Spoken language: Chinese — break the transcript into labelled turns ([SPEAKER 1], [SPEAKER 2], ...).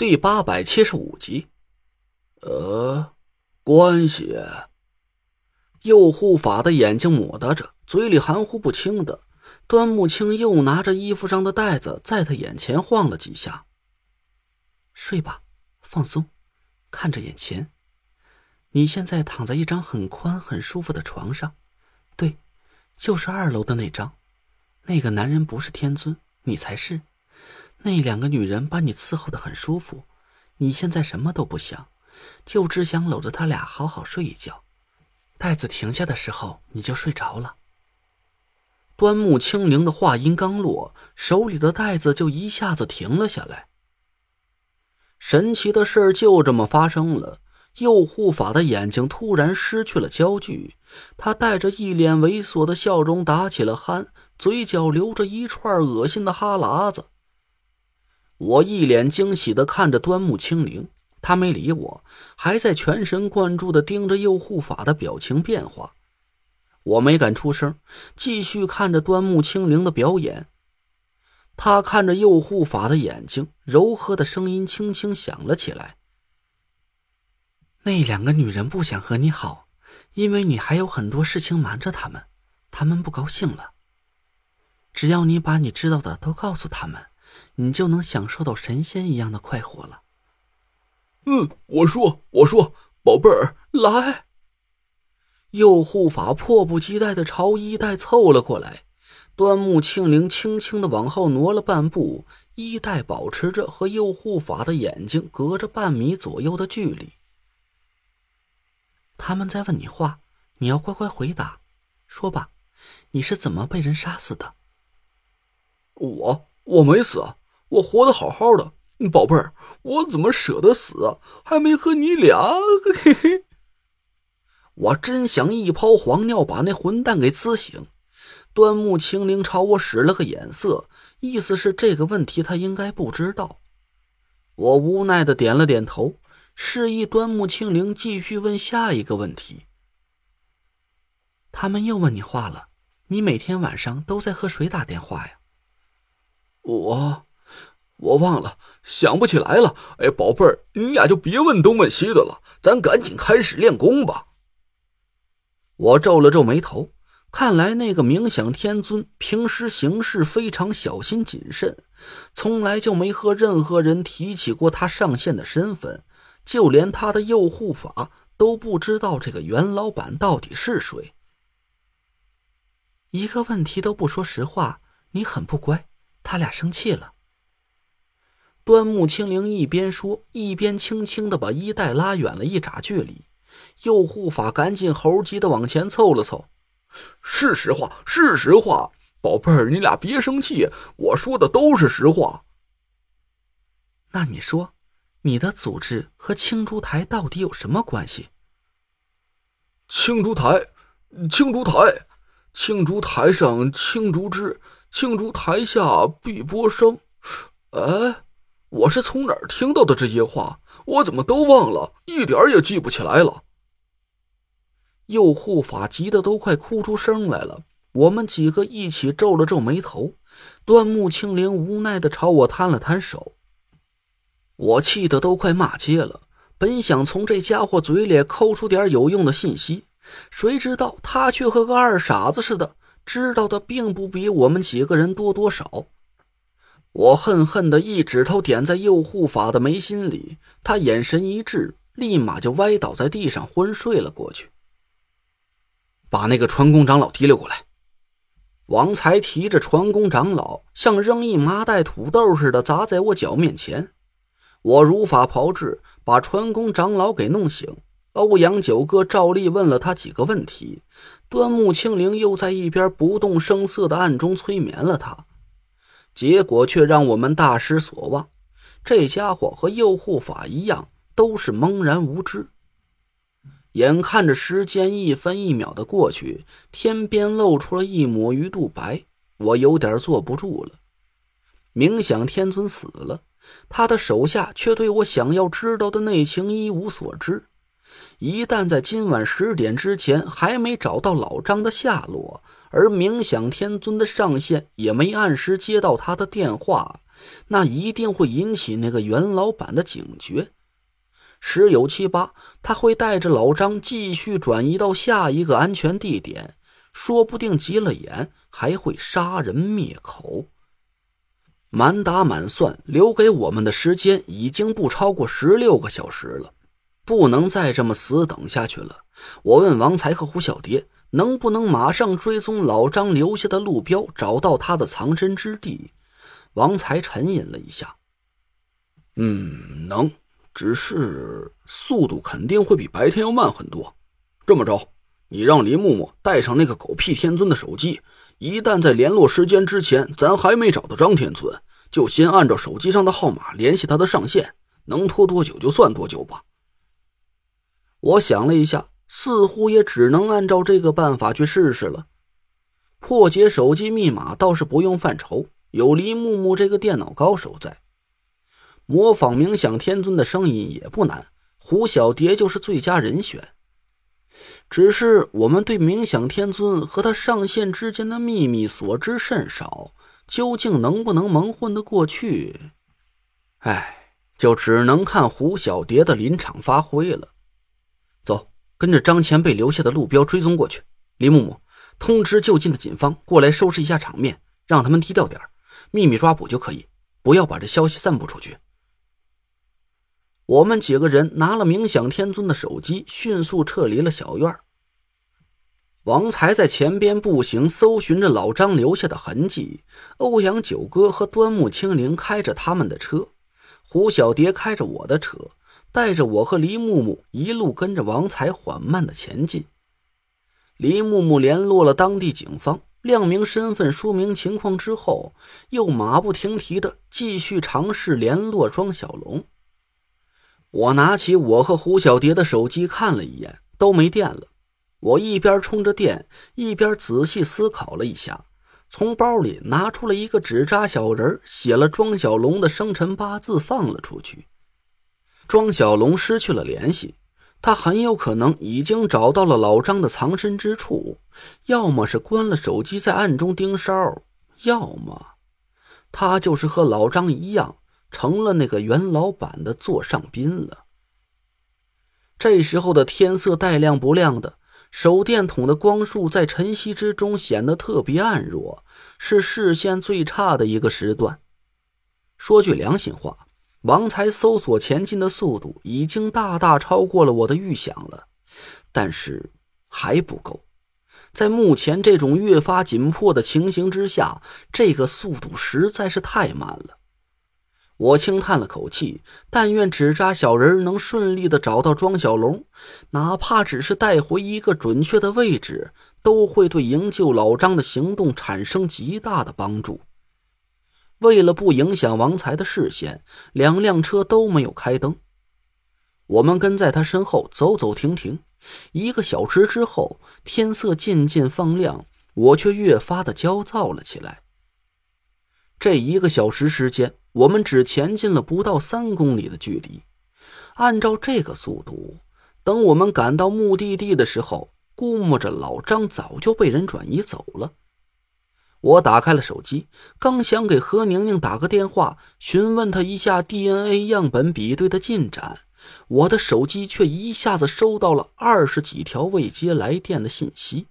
[SPEAKER 1] 第八百七十五集。
[SPEAKER 2] 呃，关系。
[SPEAKER 1] 右护法的眼睛抹搭着，嘴里含糊不清的。端木青又拿着衣服上的袋子在他眼前晃了几下。睡吧，放松，看着眼前。你现在躺在一张很宽很舒服的床上，对，就是二楼的那张。那个男人不是天尊，你才是。那两个女人把你伺候的很舒服，你现在什么都不想，就只想搂着他俩好好睡一觉。袋子停下的时候，你就睡着了。端木清灵的话音刚落，手里的袋子就一下子停了下来。神奇的事就这么发生了。右护法的眼睛突然失去了焦距，他带着一脸猥琐的笑容打起了鼾，嘴角流着一串恶心的哈喇子。我一脸惊喜的看着端木清灵，他没理我，还在全神贯注的盯着右护法的表情变化。我没敢出声，继续看着端木清灵的表演。他看着右护法的眼睛，柔和的声音轻轻响了起来。那两个女人不想和你好，因为你还有很多事情瞒着他们，他们不高兴了。只要你把你知道的都告诉他们，你就能享受到神仙一样的快活了。
[SPEAKER 2] 嗯，我说，我说，宝贝儿，来。
[SPEAKER 1] 右护法迫不及待的朝衣带凑了过来，端木庆龄轻轻的往后挪了半步，衣带保持着和右护法的眼睛隔着半米左右的距离。他们在问你话，你要乖乖回答。说吧，你是怎么被人杀死的？
[SPEAKER 2] 我我没死，我活得好好的，宝贝儿，我怎么舍得死啊？还没和你俩，嘿嘿。
[SPEAKER 1] 我真想一泡黄尿把那混蛋给滋醒。端木清灵朝我使了个眼色，意思是这个问题他应该不知道。我无奈的点了点头。示意端木清灵继续问下一个问题。他们又问你话了，你每天晚上都在和谁打电话呀？
[SPEAKER 2] 我，我忘了，想不起来了。哎，宝贝儿，你俩就别问东问西的了，咱赶紧开始练功吧。
[SPEAKER 1] 我皱了皱眉头，看来那个冥想天尊平时行事非常小心谨慎，从来就没和任何人提起过他上线的身份。就连他的右护法都不知道这个袁老板到底是谁。一个问题都不说实话，你很不乖。他俩生气了。端木清灵一边说，一边轻轻的把衣带拉远了一拃距离。右护法赶紧猴急的往前凑了凑：“
[SPEAKER 2] 是实话，是实话，宝贝儿，你俩别生气，我说的都是实话。”
[SPEAKER 1] 那你说？你的组织和青竹台到底有什么关系？
[SPEAKER 2] 青竹台，青竹台，青竹台上青竹枝，青竹台下碧波生。哎，我是从哪儿听到的这些话？我怎么都忘了，一点也记不起来了。
[SPEAKER 1] 右护法急得都快哭出声来了。我们几个一起皱了皱眉头。端木清灵无奈的朝我摊了摊手。我气得都快骂街了，本想从这家伙嘴里抠出点有用的信息，谁知道他却和个二傻子似的，知道的并不比我们几个人多多少。我恨恨的一指头点在右护法的眉心里，他眼神一滞，立马就歪倒在地上昏睡了过去。把那个船工长老提溜过来。王才提着船工长老，像扔一麻袋土豆似的砸在我脚面前。我如法炮制，把船工长老给弄醒。欧阳九哥照例问了他几个问题，端木清灵又在一边不动声色的暗中催眠了他，结果却让我们大失所望。这家伙和右护法一样，都是懵然无知。眼看着时间一分一秒的过去，天边露出了一抹鱼肚白，我有点坐不住了。冥想天尊死了。他的手下却对我想要知道的内情一无所知。一旦在今晚十点之前还没找到老张的下落，而冥想天尊的上线也没按时接到他的电话，那一定会引起那个袁老板的警觉。十有七八，他会带着老张继续转移到下一个安全地点，说不定急了眼还会杀人灭口。满打满算，留给我们的时间已经不超过十六个小时了，不能再这么死等下去了。我问王才和胡小蝶，能不能马上追踪老张留下的路标，找到他的藏身之地？王才沉吟了一下，
[SPEAKER 2] 嗯，能。只是速度肯定会比白天要慢很多。这么着，你让林木木带上那个狗屁天尊的手机，一旦在联络时间之前，咱还没找到张天尊，就先按照手机上的号码联系他的上线，能拖多久就算多久吧。
[SPEAKER 1] 我想了一下，似乎也只能按照这个办法去试试了。破解手机密码倒是不用犯愁，有林木木这个电脑高手在。模仿冥想天尊的声音也不难，胡小蝶就是最佳人选。只是我们对冥想天尊和他上线之间的秘密所知甚少，究竟能不能蒙混得过去？哎，就只能看胡小蝶的临场发挥了。跟着张前辈留下的路标追踪过去。李木木，通知就近的警方过来收拾一下场面，让他们低调点秘密抓捕就可以，不要把这消息散布出去。我们几个人拿了冥想天尊的手机，迅速撤离了小院。王才在前边步行，搜寻着老张留下的痕迹。欧阳九哥和端木清灵开着他们的车，胡小蝶开着我的车，带着我和黎木木一路跟着王才缓慢的前进。黎木木联络了当地警方，亮明身份，说明情况之后，又马不停蹄的继续尝试联络庄小龙。我拿起我和胡小蝶的手机看了一眼，都没电了。我一边充着电，一边仔细思考了一下，从包里拿出了一个纸扎小人，写了庄小龙的生辰八字，放了出去。庄小龙失去了联系，他很有可能已经找到了老张的藏身之处，要么是关了手机在暗中盯梢，要么他就是和老张一样。成了那个袁老板的座上宾了。这时候的天色带亮不亮的，手电筒的光束在晨曦之中显得特别暗弱，是视线最差的一个时段。说句良心话，王才搜索前进的速度已经大大超过了我的预想了，但是还不够。在目前这种越发紧迫的情形之下，这个速度实在是太慢了。我轻叹了口气，但愿纸扎小人能顺利的找到庄小龙，哪怕只是带回一个准确的位置，都会对营救老张的行动产生极大的帮助。为了不影响王才的视线，两辆车都没有开灯。我们跟在他身后走走停停。一个小时之后，天色渐渐放亮，我却越发的焦躁了起来。这一个小时时间。我们只前进了不到三公里的距离，按照这个速度，等我们赶到目的地的时候，估摸着老张早就被人转移走了。我打开了手机，刚想给何宁宁打个电话，询问她一下 DNA 样本比对的进展，我的手机却一下子收到了二十几条未接来电的信息。